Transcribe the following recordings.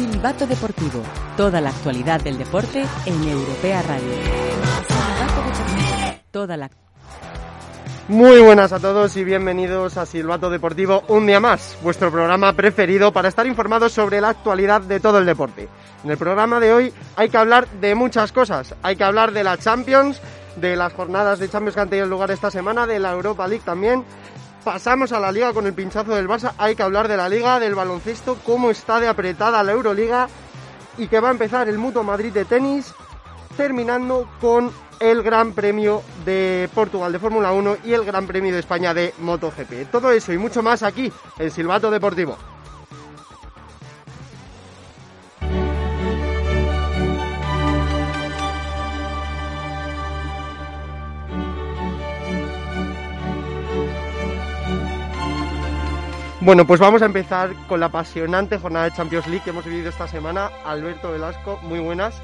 Silbato Deportivo. Toda la actualidad del deporte en Europea Radio. Toda la Muy buenas a todos y bienvenidos a Silbato Deportivo un día más, vuestro programa preferido para estar informados sobre la actualidad de todo el deporte. En el programa de hoy hay que hablar de muchas cosas, hay que hablar de la Champions, de las jornadas de Champions que han tenido lugar esta semana, de la Europa League también. Pasamos a la liga con el pinchazo del Barça, hay que hablar de la liga, del baloncesto, cómo está de apretada la Euroliga y que va a empezar el Mutuo Madrid de tenis, terminando con el Gran Premio de Portugal de Fórmula 1 y el Gran Premio de España de MotoGP. Todo eso y mucho más aquí en Silbato Deportivo. Bueno, pues vamos a empezar con la apasionante jornada de Champions League que hemos vivido esta semana. Alberto Velasco, muy buenas.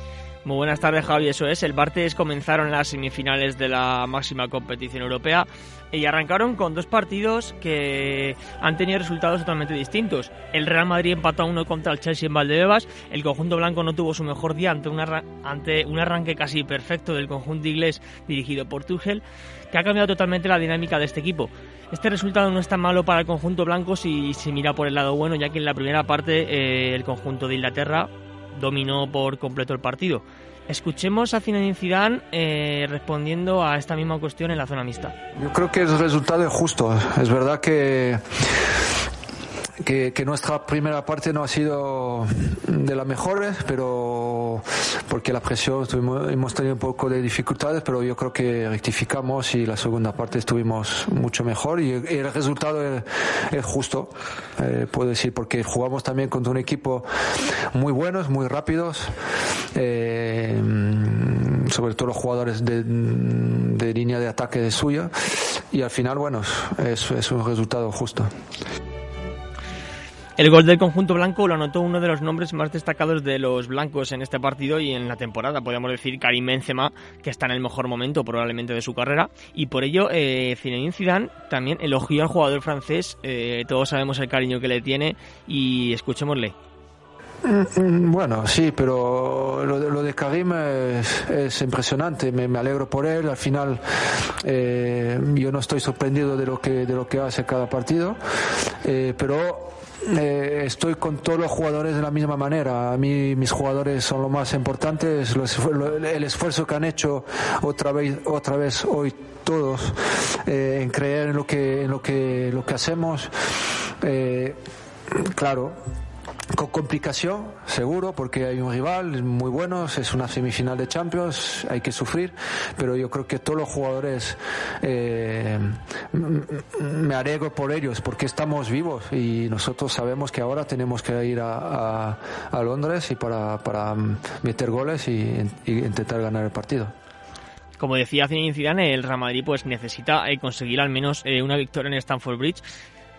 Muy buenas tardes, Javi. Eso es. El martes comenzaron las semifinales de la máxima competición europea y arrancaron con dos partidos que han tenido resultados totalmente distintos. El Real Madrid empató a uno contra el Chelsea en Valdebebas. El conjunto blanco no tuvo su mejor día ante, ante un arranque casi perfecto del conjunto inglés dirigido por Tuchel, que ha cambiado totalmente la dinámica de este equipo. Este resultado no es tan malo para el conjunto blanco si se mira por el lado bueno, ya que en la primera parte eh, el conjunto de Inglaterra dominó por completo el partido. Escuchemos a Zinedine Zidane eh, respondiendo a esta misma cuestión en la zona mixta. Yo creo que el resultado es justo. Es verdad que que, nuestra primera parte no ha sido de las mejores, pero porque la presión hemos tenido un poco de dificultades, pero yo creo que rectificamos y la segunda parte estuvimos mucho mejor y el resultado es, justo, eh, puedo decir, porque jugamos también contra un equipo muy buenos, muy rápidos, eh, sobre todo los jugadores de, línea de ataque de suya y al final, bueno, es, es un resultado justo. El gol del conjunto blanco lo anotó uno de los nombres más destacados de los blancos en este partido y en la temporada, podemos decir Karim Benzema, que está en el mejor momento probablemente de su carrera, y por ello eh, Zinedine Zidane también elogió al jugador francés, eh, todos sabemos el cariño que le tiene y escuchémosle. Mm, mm, bueno, sí, pero lo, de Karim es, impresionante. Me, alegro por él. Al final, eh, yo no estoy sorprendido de lo que de lo que hace cada partido, eh, pero eh, estoy con todos los jugadores de la misma manera. A mí mis jugadores son lo más importantes. el esfuerzo que han hecho otra vez, otra vez hoy todos eh, en creer en lo que, en lo que, lo que hacemos. Eh, claro, con complicación, seguro, porque hay un rival muy bueno, es una semifinal de Champions, hay que sufrir, pero yo creo que todos los jugadores eh, me alegro por ellos, porque estamos vivos y nosotros sabemos que ahora tenemos que ir a, Londres y para, meter goles y, intentar ganar el partido. Como decía Zinedine Zidane, el Real Madrid pues necesita eh, conseguir al menos eh, una victoria en Stamford Bridge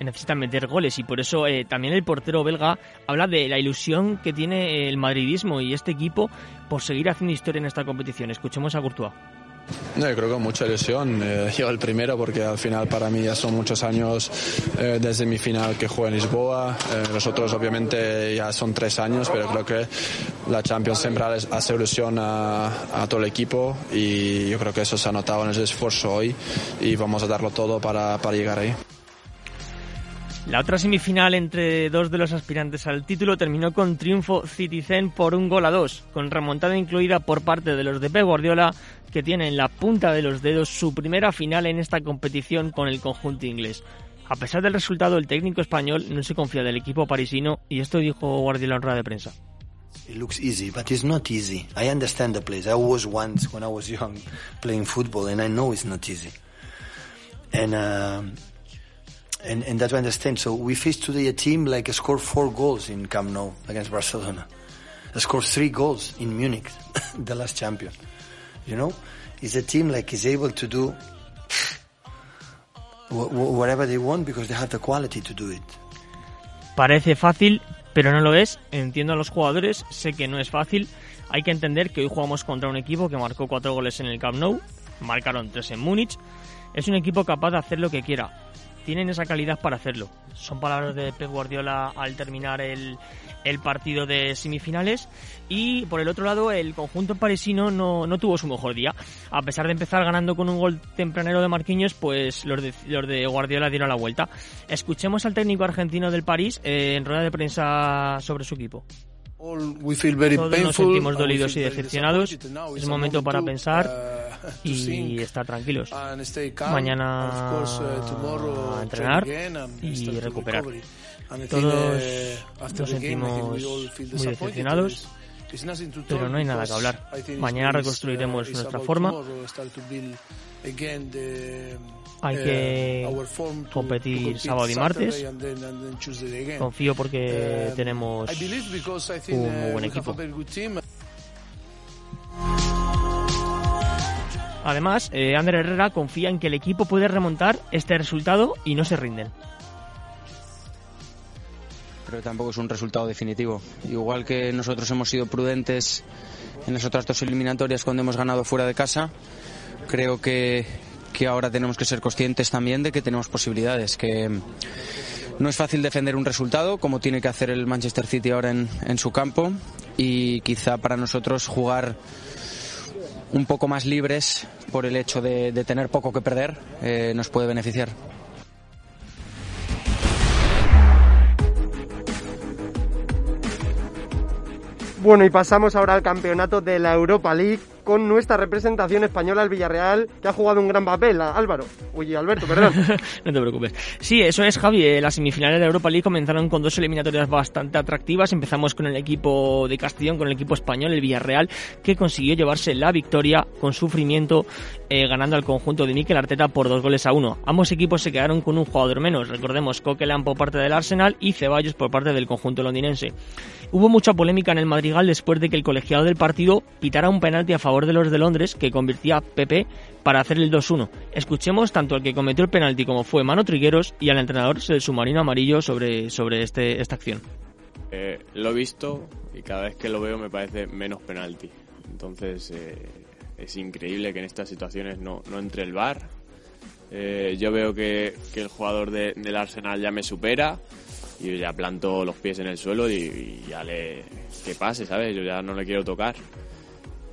necesitan meter goles y por eso eh, también el portero belga habla de la ilusión que tiene el madridismo y este equipo por seguir haciendo historia en esta competición. Escuchemos a Courtois. No, yo creo que mucha ilusión. Eh, yo el primero porque al final para mí ya son muchos años eh, desde mi final que jugué en Lisboa. nosotros obviamente ya son tres años, pero creo que la Champions siempre hace ilusión a, a, todo el equipo y yo creo que eso se ha notado en el esfuerzo hoy y vamos a darlo todo para, para llegar ahí. La otra semifinal entre dos de los aspirantes al título terminó con triunfo Citizen por un gol a dos, con remontada incluida por parte de los de Pep Guardiola, que tienen en la punta de los dedos su primera final en esta competición con el conjunto inglés. A pesar del resultado, el técnico español no se confía del equipo parisino y esto dijo Guardiola en rueda de prensa. It looks easy, but it's not easy. I understand the place. I was once when I was young playing football and I know it's not easy. and um, and and that we understand. So we faced today a team like scored four goals in Camp Nou against Barcelona, scored three goals in Munich, the last champion. You know, it's a team like is able to do whatever they want because they have the quality to do it. Parece fácil, pero no lo es. Entiendo a los jugadores, sé que no es fácil. Hay que entender que hoy jugamos contra un equipo que marcó cuatro goles en el Camp Nou, marcaron tres en Múnich. Es un equipo capaz de hacer lo que quiera. Tienen esa calidad para hacerlo. Son palabras de Pep Guardiola al terminar el, el partido de semifinales. Y por el otro lado, el conjunto parisino no, no, tuvo su mejor día. A pesar de empezar ganando con un gol tempranero de Marquinhos, pues los de, los de Guardiola dieron la vuelta. Escuchemos al técnico argentino del París eh, en rueda de prensa sobre su equipo. Todos nos sentimos dolidos y decepcionados. Es momento para pensar y estar tranquilos. Mañana a entrenar y recuperar. Todos nos sentimos muy decepcionados, pero no hay nada que hablar. Mañana reconstruiremos nuestra forma. Hay que competir sábado y martes. Confío porque tenemos un muy buen equipo. Además, eh, Herrera confía en que el equipo puede remontar este resultado y no se rinden pero tampoco es un resultado definitivo. Igual que nosotros hemos sido prudentes en las otras dos eliminatorias cuando hemos ganado fuera de casa, creo que, que ahora tenemos que ser conscientes también de que tenemos posibilidades, que no es fácil defender un resultado como tiene que hacer el Manchester City ahora en, en su campo y quizá para nosotros jugar un poco más libres por el hecho de, tener poco que perder eh, nos puede beneficiar. Bueno, y pasamos ahora al campeonato de la Europa League con nuestra representación española, el Villarreal, que ha jugado un gran papel. Álvaro, uy, Alberto, perdón. no te preocupes. Sí, eso es, Javi. Eh, las semifinales de Europa League comenzaron con dos eliminatorias bastante atractivas. Empezamos con el equipo de Castellón, con el equipo español, el Villarreal, que consiguió llevarse la victoria con sufrimiento, eh, ganando al conjunto de Mikel Arteta por dos goles a uno. Ambos equipos se quedaron con un jugador menos. Recordemos, Coquelin por parte del Arsenal y Ceballos por parte del conjunto londinense. Hubo mucha polémica en el Madrigal después de que el colegiado del partido pitara un penalti a favor de los de Londres que convirtía a Pepe para hacer el 2-1. Escuchemos tanto al que cometió el penalti como fue Mano Trigueros y al entrenador del submarino amarillo sobre, sobre este, esta acción. Eh, lo he visto y cada vez que lo veo me parece menos penalti. Entonces eh, es increíble que en estas situaciones no, no entre el VAR. Eh, yo veo que, el jugador de, del Arsenal ya me supera yo ya planto los pies en el suelo y, y ya le que pase, ¿sabes? Yo ya no le quiero tocar.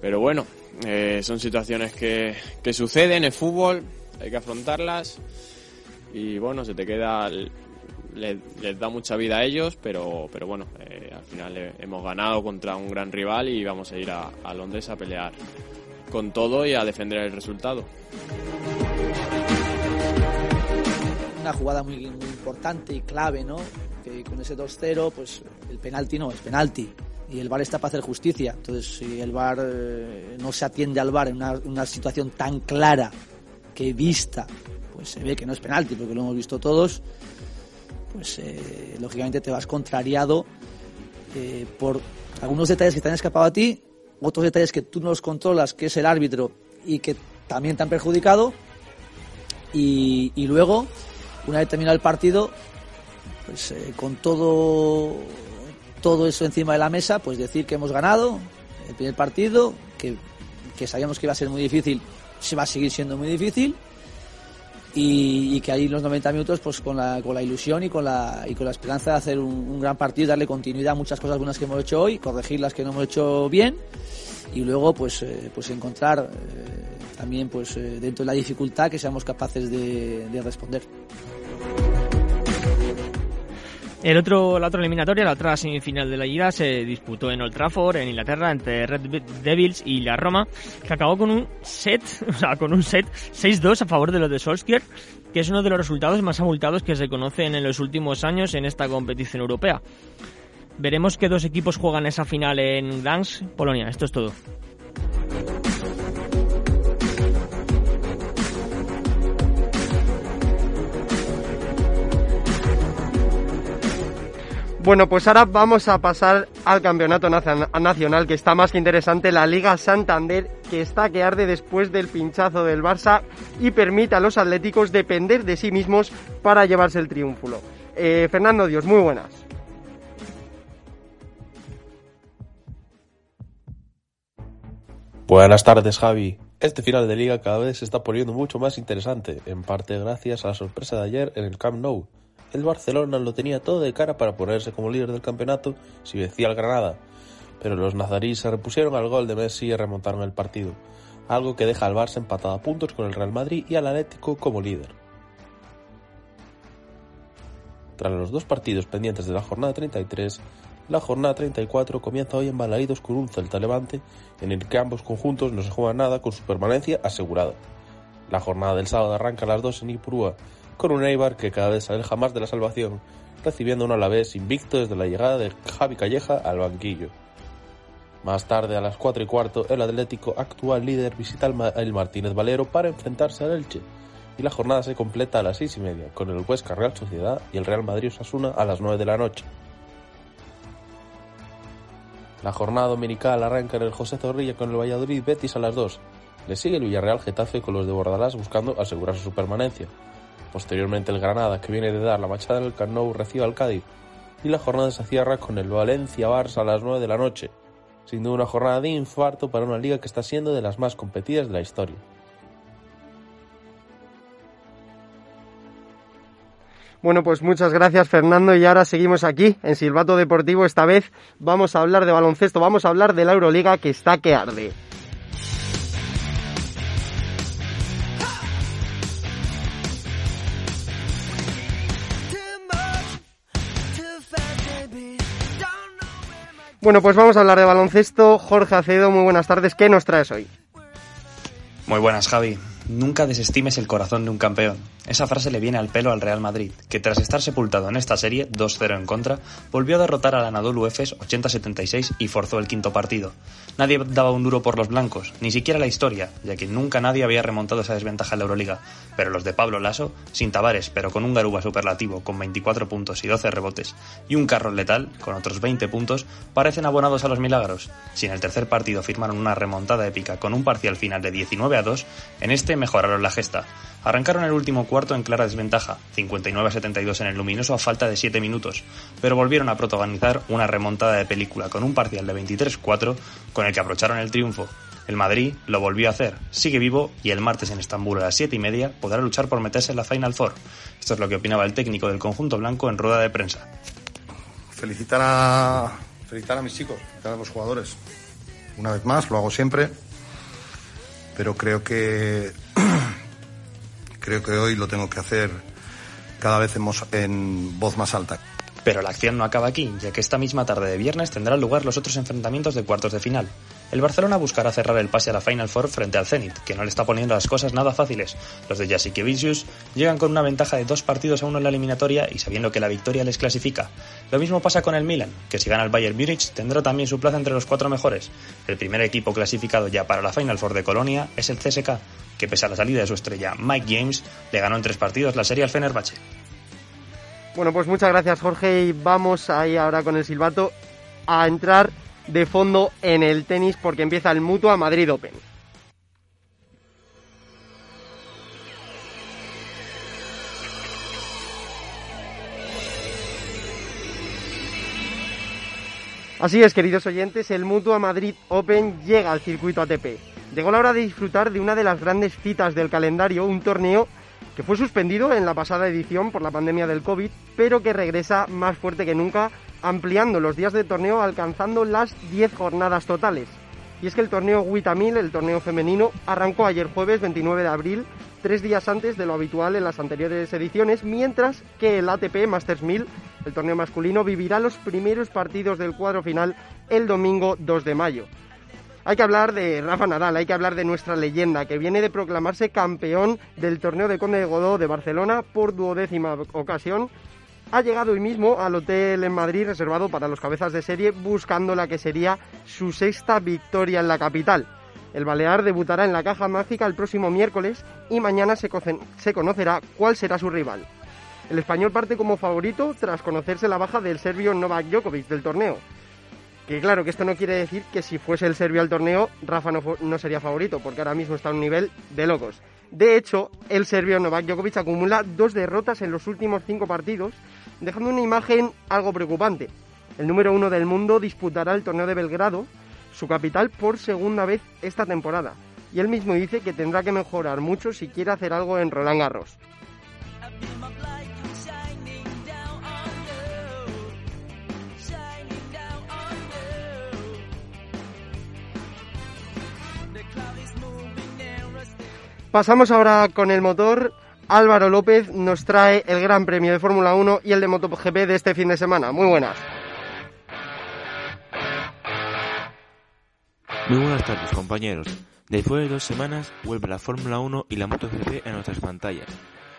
Pero bueno, eh, son situaciones que, que suceden en fútbol, hay que afrontarlas y bueno, se te queda, les, da mucha vida a ellos, pero, pero bueno, eh, al final hemos ganado contra un gran rival y vamos a ir a, Londres a pelear con todo y a defender el resultado. Una jugada muy, muy importante y clave, ¿no? Con ese 2-0, pues el penalti no, es penalti y el VAR está para hacer justicia. Entonces, si el VAR eh, no se atiende al VAR en una, situación tan clara que vista, pues se ve que no es penalti, porque lo hemos visto todos, pues eh, lógicamente te vas contrariado eh, por algunos detalles que te han escapado a ti, otros detalles que tú no los controlas, que es el árbitro y que también te han perjudicado. Y, y luego, una vez terminado el partido, pues con todo todo eso encima de la mesa, pues decir que hemos ganado el primer partido, que, sabíamos que iba a ser muy difícil, se va a seguir siendo muy difícil. Y, que ahí los 90 minutos pues con la, con la ilusión y con la, y con la esperanza de hacer un, gran partido, darle continuidad a muchas cosas buenas que hemos hecho hoy, corregir las que no hemos hecho bien y luego pues, eh, pues encontrar eh, también pues eh, dentro de la dificultad que seamos capaces de responder. El otro, la otra eliminatoria, la otra semifinal de la Liga, se disputó en Old Trafford, en Inglaterra, entre Red Devils y la Roma, que acabó con un set, o sea, con un set 6-2 a favor de los de Solskjaer, que es uno de los resultados más abultados que se conocen en los últimos años en esta competición europea. Veremos que dos equipos juegan esa final en Gdansk, Polonia. Esto es todo. Bueno, pues ahora vamos a pasar al campeonato nacional, que está más que interesante, la Liga Santander, que está que arde después del pinchazo del Barça y permite a los atléticos depender de sí mismos para llevarse el triunfo. Eh, Fernando Dios, muy buenas. Buenas tardes, Javi. Este final de liga cada vez se está poniendo mucho más interesante, en parte gracias a la sorpresa de ayer en el Camp Nou el Barcelona lo tenía todo de cara para ponerse como líder del campeonato si vencía al Granada, pero los nazaríes se repusieron al gol de Messi y remontaron el partido, algo que deja al Barça empatado a puntos con el Real Madrid y al Atlético como líder. Tras los dos partidos pendientes de la jornada 33, la jornada 34 comienza hoy en Balaídos con un Celta Levante en el que ambos conjuntos no se juegan nada con su permanencia asegurada. La jornada del sábado arranca a las 2 en Ipurúa con un Eibar que cada vez aleja más de la salvación, recibiendo un Alavés invicto desde la llegada de Javi Calleja al banquillo. Más tarde, a las 4 y cuarto, el Atlético, actual líder, visita el Martínez Valero para enfrentarse al Elche, y la jornada se completa a las 6 y media, con el Huesca Real Sociedad y el Real Madrid Osasuna a las 9 de la noche. La jornada dominical arranca en el José Zorrilla con el Valladolid Betis a las 2. Le sigue el Villarreal Getafe con los de Bordalás buscando asegurarse su permanencia. Posteriormente el Granada, que viene de dar la machada en el recibe al Cádiz y la jornada se cierra con el Valencia-Barça a las 9 de la noche, siendo una jornada de infarto para una liga que está siendo de las más competidas de la historia. Bueno, pues muchas gracias Fernando y ahora seguimos aquí en Silbato Deportivo. Esta vez vamos a hablar de baloncesto, vamos a hablar de la Euroliga que está que arde. Bueno, pues vamos a hablar de baloncesto. Jorge Acedo, muy buenas tardes. ¿Qué nos traes hoy? Muy buenas, Javi. Nunca desestimes el corazón de un campeón. Esa frase le viene al pelo al Real Madrid, que tras estar sepultado en esta serie, 2-0 en contra, volvió a derrotar al Anadolu Efes 80-76 y forzó el quinto partido. Nadie daba un duro por los blancos, ni siquiera la historia, ya que nunca nadie había remontado esa desventaja en la Euroliga. Pero los de Pablo Lasso, sin Tavares, pero con un Garuba superlativo con 24 puntos y 12 rebotes, y un Carroll letal con otros 20 puntos, parecen abonados a los milagros. Si en el tercer partido firmaron una remontada épica con un parcial final de 19 a 2, en este mejoraron la gesta. Arrancaron el último cuarto en clara desventaja, 59 a 72 en el luminoso a falta de 7 minutos, pero volvieron a protagonizar una remontada de película con un parcial de 23-4 con el que aprocharon el triunfo. El Madrid lo volvió a hacer, sigue vivo y el martes en Estambul a las 7 y media podrá luchar por meterse en la Final Four. Esto es lo que opinaba el técnico del conjunto blanco en rueda de prensa. Felicitar a, felicitar a mis chicos, a los jugadores. Una vez más, lo hago siempre, pero creo que creo que hoy lo tengo que hacer cada vez en, voz más alta. Pero la acción no acaba aquí, ya que esta misma tarde de viernes tendrán lugar los otros enfrentamientos de cuartos de final. El Barcelona buscará cerrar el pase a la Final Four frente al Zenit, que no le está poniendo las cosas nada fáciles. Los de Jasikevicius llegan con una ventaja de dos partidos a uno en la eliminatoria y sabiendo que la victoria les clasifica. Lo mismo pasa con el Milan, que si gana el Bayern Múnich tendrá también su plaza entre los cuatro mejores. El primer equipo clasificado ya para la Final Four de Colonia es el CSK, que pese a la salida de su estrella Mike James, le ganó en tres partidos la serie al Fenerbahce. Bueno, pues muchas gracias Jorge y vamos ahí ahora con el silbato a entrar de fondo en el tenis porque empieza el Mutua Madrid Open. Así es, queridos oyentes, el Mutua Madrid Open llega al circuito ATP. Llegó la hora de disfrutar de una de las grandes citas del calendario, un torneo que fue suspendido en la pasada edición por la pandemia del COVID, pero que regresa más fuerte que nunca, ampliando los días de torneo alcanzando las 10 jornadas totales. Y es que el torneo Witamil, el torneo femenino, arrancó ayer jueves 29 de abril, tres días antes de lo habitual en las anteriores ediciones, mientras que el ATP Masters 1000, el torneo masculino, vivirá los primeros partidos del cuadro final el domingo 2 de mayo. Hay que hablar de Rafa Nadal, hay que hablar de nuestra leyenda, que viene de proclamarse campeón del torneo de Conde de Godó de Barcelona por duodécima ocasión. Ha llegado hoy mismo al hotel en Madrid reservado para los cabezas de serie, buscando la que sería su sexta victoria en la capital. El Balear debutará en la caja mágica el próximo miércoles y mañana se, se conocerá cuál será su rival. El español parte como favorito tras conocerse la baja del serbio Novak Djokovic del torneo. Que claro, que esto no quiere decir que si fuese el serbio al torneo, Rafa no, no sería favorito, porque ahora mismo está a un nivel de locos. De hecho, el serbio Novak Djokovic acumula dos derrotas en los últimos cinco partidos, dejando una imagen algo preocupante. El número uno del mundo disputará el torneo de Belgrado, su capital, por segunda vez esta temporada. Y él mismo dice que tendrá que mejorar mucho si quiere hacer algo en Roland Garros. Pasamos ahora con el motor. Álvaro López nos trae el Gran Premio de Fórmula 1 y el de MotoGP de este fin de semana. Muy buenas. Muy buenas tardes, compañeros. Después de dos semanas vuelve la Fórmula 1 y la MotoGP en nuestras pantallas.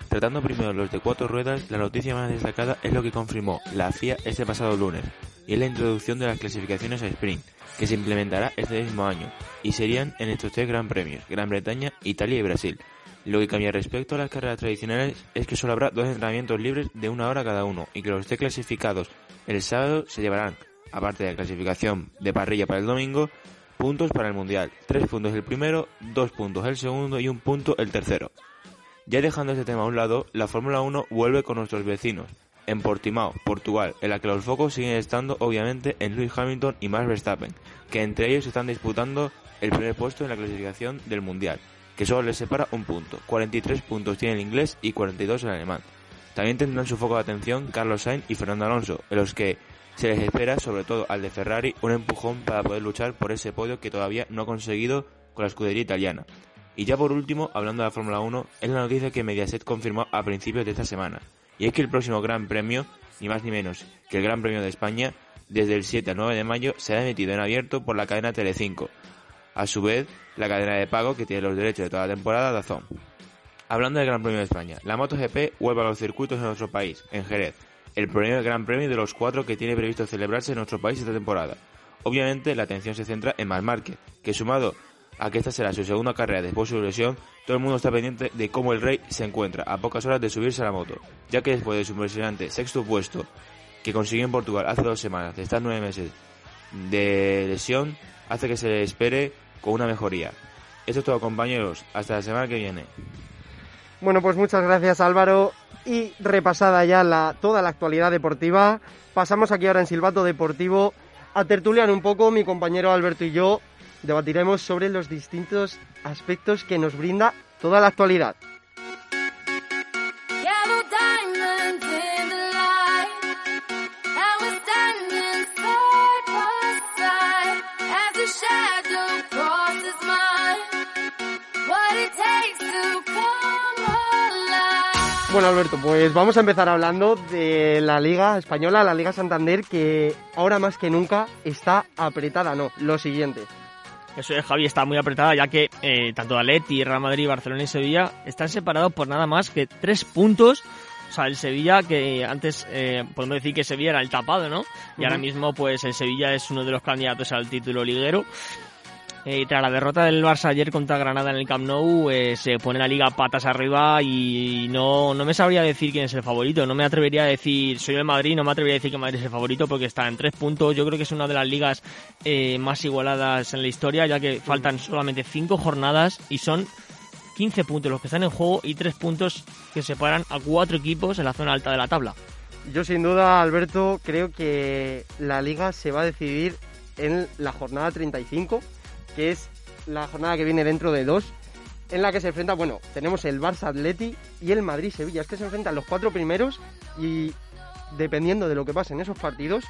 Tratando primero los de cuatro ruedas, la noticia más destacada es lo que confirmó la FIA este pasado lunes, y es la introducción de las clasificaciones a sprint, que se implementará este mismo año, y serían en estos tres Gran Premios, Gran Bretaña, Italia y Brasil. Lo que cambia respecto a las carreras tradicionales es que solo habrá dos entrenamientos libres de una hora cada uno, y que los tres clasificados el sábado se llevarán, aparte de la clasificación de parrilla para el domingo, puntos para el Mundial. Tres puntos el primero, dos puntos el segundo y un punto el tercero. Ya dejando este tema a un lado, la Fórmula 1 vuelve con nuestros vecinos, en Portimao, Portugal, en la que los focos siguen estando obviamente en Lewis Hamilton y Max Verstappen, que entre ellos están disputando el primer puesto en la clasificación del Mundial, que solo les separa un punto. 43 puntos tiene el inglés y 42 el alemán. También tendrán su foco de atención Carlos Sainz y Fernando Alonso, en los que se les espera, sobre todo al de Ferrari, un empujón para poder luchar por ese podio que todavía no ha conseguido con la escudería italiana. Y ya por último, hablando de la Fórmula 1, es la noticia que Mediaset confirmó a principios de esta semana. Y es que el próximo Gran Premio, ni más ni menos que el Gran Premio de España, desde el 7 al 9 de mayo será emitido en abierto por la cadena Telecinco. A su vez, la cadena de pago que tiene los derechos de toda la temporada Dazón. Hablando del Gran Premio de España, la MotoGP vuelve a los circuitos en nuestro país, en Jerez, el primer Gran Premio de los cuatro que tiene previsto celebrarse en nuestro país esta temporada. Obviamente, la atención se centra en Marc Márquez, que sumado a que esta será su segunda carrera después de su lesión, todo el mundo está pendiente de cómo el Rey se encuentra a pocas horas de subirse a la moto, ya que después de su impresionante sexto puesto que consiguió en Portugal hace dos semanas de estar nueve meses de lesión, hace que se le espere con una mejoría. Esto es todo compañeros, hasta la semana que viene. Bueno, pues muchas gracias Álvaro y repasada ya la, toda la actualidad deportiva, pasamos aquí ahora en Silbato Deportivo a tertuliar un poco mi compañero Alberto y yo debatiremos sobre los distintos aspectos que nos brinda toda la actualidad. Bueno, Alberto, pues vamos a empezar hablando de la Liga Española, la Liga Santander, que ahora más que nunca está apretada, no, lo siguiente. Eso es, Javi, está muy apretada ya que eh, tanto Atleti, Real Madrid, Barcelona y Sevilla están separados por nada más que tres puntos. O sea, el Sevilla, que antes eh, podemos decir que Sevilla era el tapado, ¿no? Y ahora mismo, pues el Sevilla es uno de los candidatos al título liguero. Eh, tras la derrota del Barça ayer contra Granada en el Camp Nou, eh, se pone la liga patas arriba y no, no me sabría decir quién es el favorito. No me atrevería a decir, soy el Madrid, no me atrevería a decir que Madrid es el favorito porque está en tres puntos. Yo creo que es una de las ligas eh, más igualadas en la historia, ya que faltan solamente cinco jornadas y son 15 puntos los que están en juego y tres puntos que separan a cuatro equipos en la zona alta de la tabla. Yo sin duda, Alberto, creo que la liga se va a decidir en la jornada 35 que es la jornada que viene dentro de dos, en la que se enfrenta, bueno, tenemos el Barça Atleti y el Madrid Sevilla. Es que se enfrentan los cuatro primeros y dependiendo de lo que pase en esos partidos,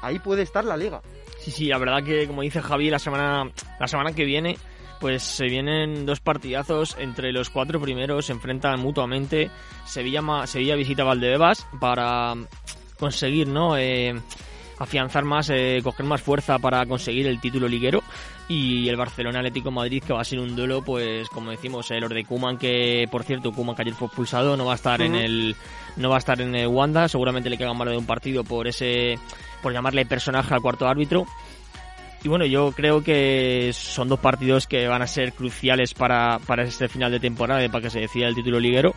ahí puede estar la liga. Sí, sí, la verdad que como dice Javi, la semana, la semana que viene, pues se vienen dos partidazos entre los cuatro primeros, se enfrentan mutuamente. Sevilla, Sevilla visita Valdebebas para conseguir, ¿no? Eh, afianzar más, eh, coger más fuerza para conseguir el título liguero y el Barcelona Atlético Madrid que va a ser un duelo pues como decimos el de Kuman que por cierto Kuman que ayer fue expulsado no va a estar en el no va a estar en el Wanda seguramente le queda más de un partido por ese por llamarle personaje al cuarto árbitro y bueno, yo creo que son dos partidos que van a ser cruciales para, para este final de temporada, para que se decida el título liguero.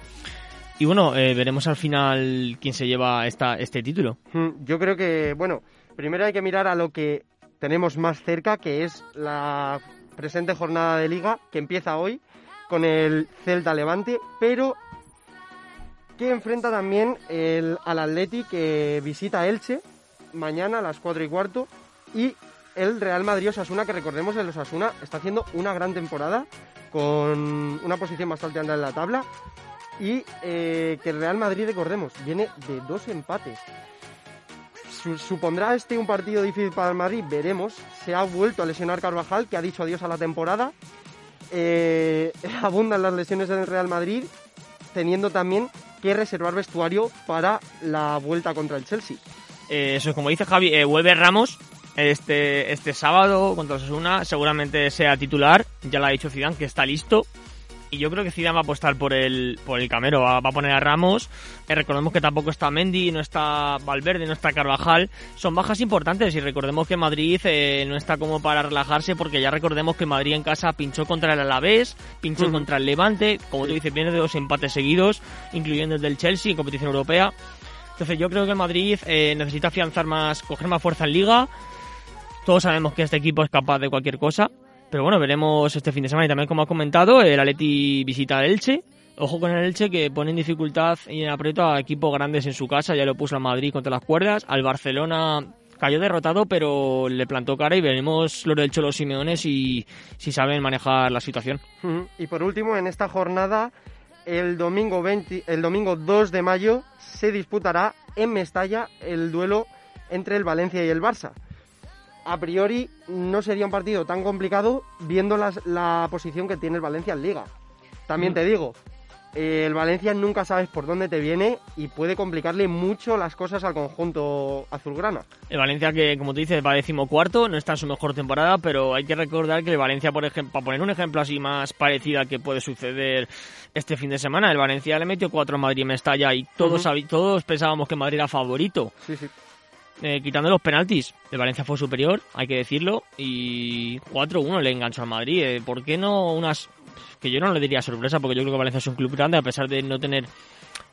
Y bueno, eh, veremos al final quién se lleva esta, este título. Mm, Yo creo que, bueno, primero hay que mirar a lo que tenemos más cerca, que es la presente jornada de liga, que empieza hoy con el Celta Levante, pero que enfrenta también el, al Atleti que visita Elche mañana a las 4 y cuarto y el Real Madrid Osasuna, que recordemos el Osasuna está haciendo una gran temporada con una posición bastante alta en la tabla y eh, que el Real Madrid, recordemos, viene de dos empates. Su- ¿Supondrá este un partido difícil para el Madrid? Veremos. Se ha vuelto a lesionar Carvajal, que ha dicho adiós a la temporada. Eh, abundan las lesiones en el Real Madrid, teniendo también que reservar vestuario para la vuelta contra el Chelsea. Eh, eso es como dice Javi, eh, vuelve Ramos este, este sábado contra Osasuna, seguramente sea titular, ya lo ha dicho Zidane que está listo. Y yo creo que Zidane va a apostar por el, por el camero, va, va a poner a Ramos. Eh, recordemos que tampoco está Mendy, no está Valverde, no está Carvajal. Son bajas importantes y recordemos que Madrid eh, no está como para relajarse porque ya recordemos que Madrid en casa pinchó contra el Alavés, pinchó Ujú. contra el Levante, como tú dices, viene de dos empates seguidos, incluyendo el del Chelsea en competición europea. Entonces yo creo que Madrid eh, necesita afianzar más, coger más fuerza en liga. Todos sabemos que este equipo es capaz de cualquier cosa. Pero bueno, veremos este fin de semana. Y también, como ha comentado, el Atleti visita el Elche. Ojo con el Elche que pone en dificultad y en aprieto a equipos grandes en su casa. Ya lo puso al Madrid contra las cuerdas. Al Barcelona cayó derrotado, pero le plantó cara y veremos lo del Cholo Simeone si, si saben manejar la situación. Y por último, en esta jornada, el domingo, 20 el domingo 2 de mayo se disputará en Mestalla el duelo entre el Valencia y el Barça. A priori no sería un partido tan complicado viendo las- la posición que tiene el Valencia en Liga. También Mm. te digo, eh, el Valencia nunca sabes por dónde te viene y puede complicarle mucho las cosas al conjunto azulgrana. El Valencia que, como tú dices, va decimocuarto, no está en su mejor temporada, pero hay que recordar que el Valencia, por ejemplo, para poner un ejemplo así más parecido a que puede suceder este fin de semana, el Valencia le metió cuatro a Madrid en Mestalla y todos, Ujú. sabi- todos pensábamos que Madrid era favorito. Sí, sí. Eh, quitando los penaltis, el Valencia fue superior, hay que decirlo, y 4-1 le enganchó al Madrid. Eh, ¿Por qué no unas... que yo no le diría sorpresa, porque yo creo que Valencia es un club grande, a pesar de no tener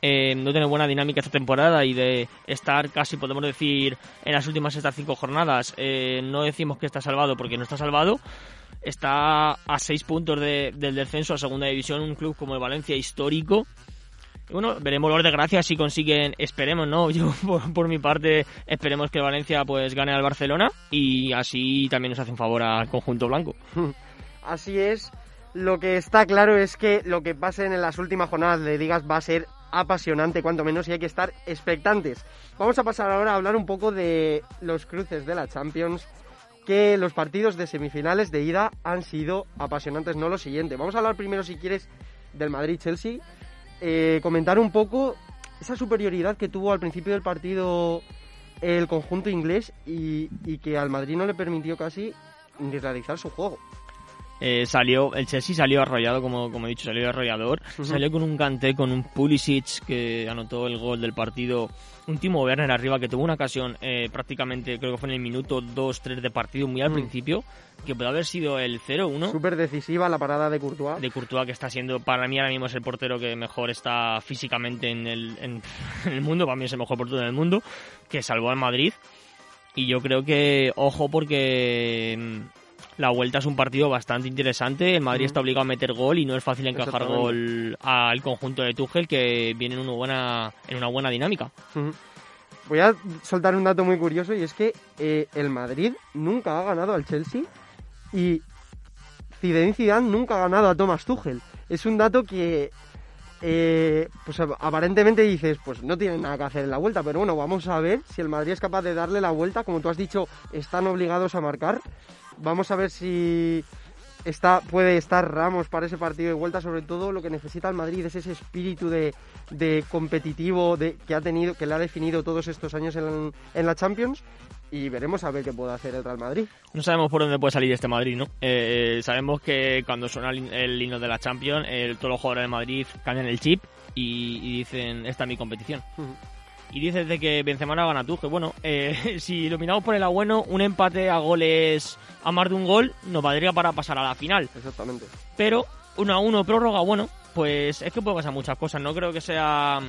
eh, no tener buena dinámica esta temporada y de estar casi, podemos decir, en las últimas estas cinco jornadas. Eh, no decimos que está salvado porque no está salvado. Está a seis puntos de- del descenso a segunda división, un club como el Valencia histórico. Bueno, veremos los de gracia si consiguen, esperemos, ¿no? Yo por, mi parte esperemos que Valencia pues gane al Barcelona y así también nos hace favor al conjunto blanco. Así es. Lo que está claro es que lo que pase en las últimas jornadas de ligas va a ser apasionante, cuanto menos, y hay que estar expectantes. Vamos a pasar ahora a hablar un poco de los cruces de la Champions, que los partidos de semifinales de ida han sido apasionantes, no lo siguiente. Vamos a hablar primero, si quieres, del Madrid-Chelsea. Eh, comentar un poco esa superioridad que tuvo al principio del partido el conjunto inglés y, y que al Madrid no le permitió casi ni realizar su juego. Eh, salió, el Chelsea salió arrollado, como, como he dicho, salió arrollador. Salió con un canté, con un Pulisic que anotó el gol del partido. Un Timo Werner arriba que tuvo una ocasión eh, prácticamente, creo que fue en el minuto 2-3 de partido, muy al Mm. principio, que puede haber sido el 0-1. Súper decisiva la parada de Courtois. De Courtois, que está siendo, para mí ahora mismo es el portero que mejor está físicamente en el, en, en el mundo, para mí es el mejor portero del mundo, que salvó al Madrid. Y yo creo que, ojo, porque mm, la vuelta es un partido bastante interesante. El Madrid está obligado a meter gol y no es fácil encajar gol al conjunto de Tuchel, que viene en una buena, en una buena dinámica. Voy a soltar un dato muy curioso y es que eh, el Madrid nunca ha ganado al Chelsea y Zinedine Zidane nunca ha ganado a Thomas Tuchel. Es un dato que eh, pues ap- aparentemente dices, pues no tienen nada que hacer en la vuelta, pero bueno, vamos a ver si el Madrid es capaz de darle la vuelta, como tú has dicho, están obligados a marcar. Vamos a ver si está, puede estar Ramos para ese partido de vuelta, sobre todo lo que necesita el Madrid es ese espíritu de, de competitivo de, que ha tenido, que le ha definido todos estos años en, en la Champions. Y veremos a ver qué puede hacer el Real Madrid. No sabemos por dónde puede salir este Madrid, ¿no? Eh, sabemos que cuando suena el, el himno de la Champions, eh, todos los jugadores de Madrid cambian el chip y, y dicen, esta es mi competición. Y dices de que Benzema no gana Tuchel. Bueno, eh, si lo miramos por el bueno, un empate a goles a más de un gol nos valdría para pasar a la final. Exactamente. Pero 1 a 1 prórroga, bueno, pues es que puede pasar muchas cosas. No creo que sea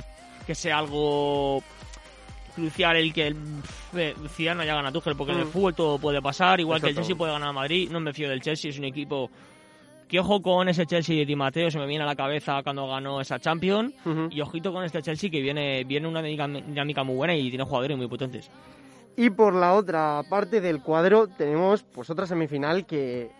que sea algo crucial el que el Zidane no haya ganado a Tuchel, porque en el Mm. fútbol todo puede pasar, igual que el. Chelsea puede ganar a Madrid. No me fío del Chelsea, es un equipo que ojo con ese Chelsea de Di Matteo, se me viene a la cabeza cuando ganó esa Champions. Y ojito con este Chelsea que viene, viene una dinámica, muy buena y tiene jugadores muy potentes. Y por la otra parte del cuadro tenemos pues otra semifinal que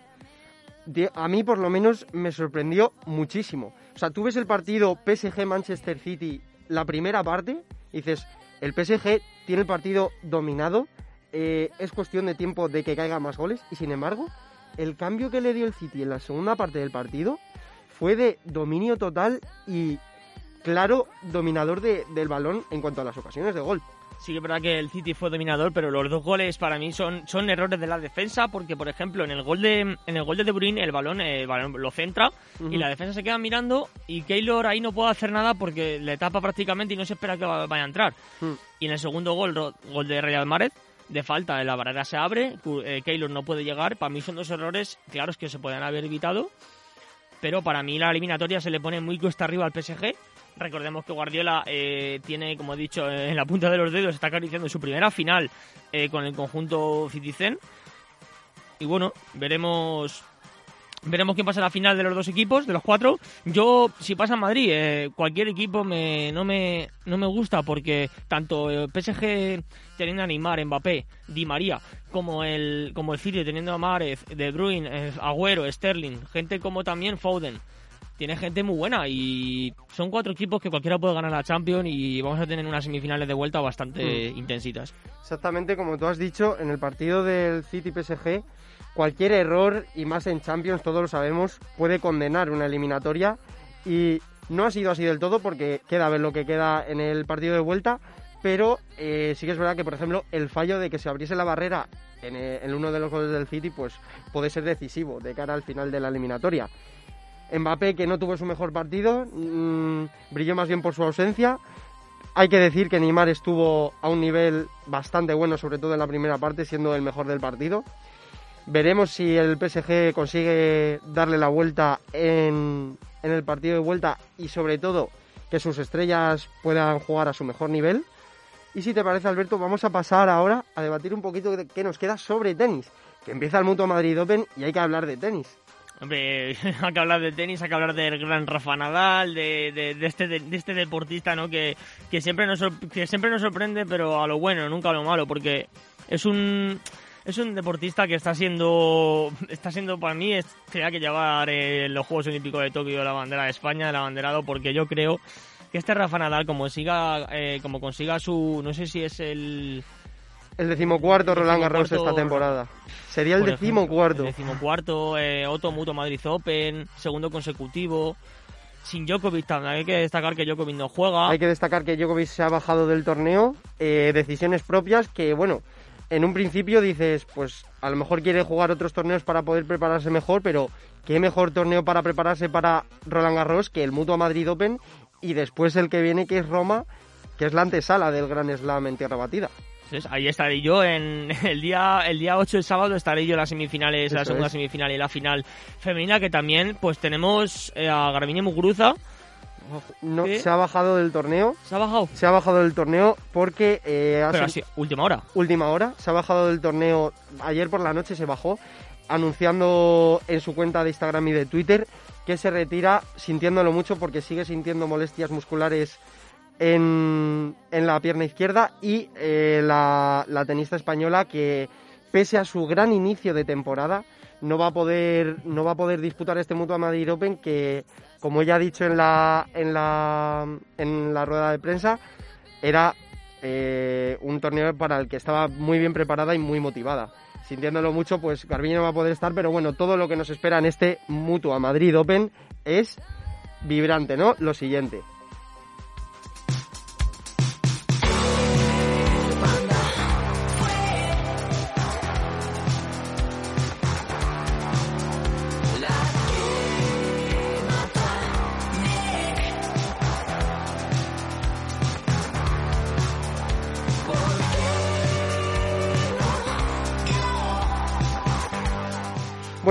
a mí por lo menos me sorprendió muchísimo. O sea, tú ves el partido PSG-Manchester City, la primera parte, y dices, el PSG tiene el partido dominado, eh, es cuestión de tiempo de que caigan más goles, y sin embargo, el cambio que le dio el City en la segunda parte del partido fue de dominio total y claro dominador de- del balón en cuanto a las ocasiones de gol. Sí que es verdad que el City fue dominador, pero los dos goles para mí son, son errores de la defensa, porque por ejemplo en el gol de en el gol de De Bruyne el balón, eh, el balón lo centra y la defensa se queda mirando y Keylor ahí no puede hacer nada porque le tapa prácticamente y no se espera que va- vaya a entrar. Mm. Y en el segundo gol, gol de Real Madrid, de falta, la barrera se abre, eh, Keylor no puede llegar. Para mí son dos errores claros que se pueden haber evitado, pero para mí la eliminatoria se le pone muy cuesta arriba al PSG. Recordemos que Guardiola eh, tiene, como he dicho, eh, en la punta de los dedos, está acariciando su primera final eh, con el conjunto Citizen. Y bueno, veremos veremos quién pasa en la final de los dos equipos, de los cuatro. Yo, si pasa en Madrid, eh, cualquier equipo me, no, me, no me gusta porque tanto el PSG teniendo a Neymar, Mbappé, Di María, como el, como el City teniendo a Mahrez, De Bruyne, eh, Agüero, Sterling, gente como también Foden. Tiene gente muy buena y son cuatro equipos que cualquiera puede ganar la Champions y vamos a tener unas semifinales de vuelta bastante Mm. intensitas. Exactamente como tú has dicho, en el partido del City PSG, cualquier error, y más en Champions, todos lo sabemos, puede condenar una eliminatoria. Y no ha sido así del todo porque queda a ver lo que queda en el partido de vuelta. Pero eh, sí que es verdad que, por ejemplo, el fallo de que se abriese la barrera en, eh, en uno de los goles del City, pues puede ser decisivo de cara al final de la eliminatoria. Mbappé, que no tuvo su mejor partido, mm, brilló más bien por su ausencia. Hay que decir que Neymar estuvo a un nivel bastante bueno, sobre todo en la primera parte, siendo el mejor del partido. Veremos si el PSG consigue darle la vuelta en, en el partido de vuelta y sobre todo que sus estrellas puedan jugar a su mejor nivel. Y si te parece, Alberto, vamos a pasar ahora a debatir un poquito de qué nos queda sobre tenis. Que empieza el Mutuo Madrid Open y hay que hablar de tenis. Hombre, hay que hablar de tenis, hay que hablar del gran Rafa Nadal, de, de, este, de, este deportista, ¿no? Que, que, siempre nos, que siempre nos sorprende, pero a lo bueno, nunca a lo malo, porque es un es un deportista que está siendo está siendo para mí tenía que llevar eh, los Juegos Olímpicos de Tokio la bandera de España, el abanderado, porque yo creo que este Rafa Nadal como siga eh, como consiga su no sé si es el El decimocuarto Roland Garros esta decimocuarto- temporada. Sería el decimocuarto. El decimocuarto, eh, Otto Muto Madrid Open, segundo consecutivo. Sin Djokovic también hay que destacar que Djokovic no juega. Hay que destacar que Djokovic se ha bajado del torneo, eh, decisiones propias que, bueno, en un principio dices, pues a lo mejor quiere jugar otros torneos para poder prepararse mejor, pero qué mejor torneo para prepararse para Roland Garros que el Mutua Madrid Open y después el que viene que es Roma, que es la antesala del Gran Slam en tierra batida. Entonces, ahí estaré yo en el día el día 8 el sábado estaré yo en las semifinales, la segunda es. semifinal y la final femenina que también pues tenemos eh, a Garbiñe Muguruza. No, se ha bajado del torneo. ¿Se ha bajado? Se ha bajado del torneo porque eh, ha Pero así, última hora. última hora. Se ha bajado del torneo. Ayer por la noche se bajó, anunciando en su cuenta de Instagram y de Twitter que se retira sintiéndolo mucho porque sigue sintiendo molestias musculares en, en la pierna izquierda y eh, la, la tenista española que pese a su gran inicio de temporada no va a poder no va a poder disputar este Mutua Madrid Open que como ella ha dicho en la en la en la rueda de prensa era eh, un torneo para el que estaba muy bien preparada y muy motivada. Sintiéndolo mucho, pues Garbiñe no va a poder estar, pero bueno, todo lo que nos espera en este Mutua Madrid Open es vibrante, ¿no? Lo siguiente.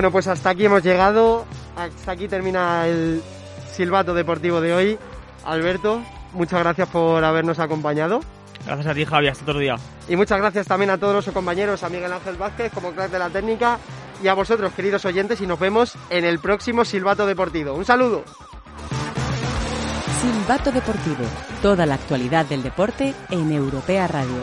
Bueno, pues hasta aquí hemos llegado. Hasta aquí termina el silbato deportivo de hoy. Alberto, muchas gracias por habernos acompañado. Gracias a ti, Javi. Hasta otro día. Y muchas gracias también a todos los compañeros, a Miguel Ángel Vázquez como crack de la técnica y a vosotros, queridos oyentes, y nos vemos en el próximo Silbato Deportivo. Un saludo. Silbato Deportivo. Toda la actualidad del deporte en Europea Radio.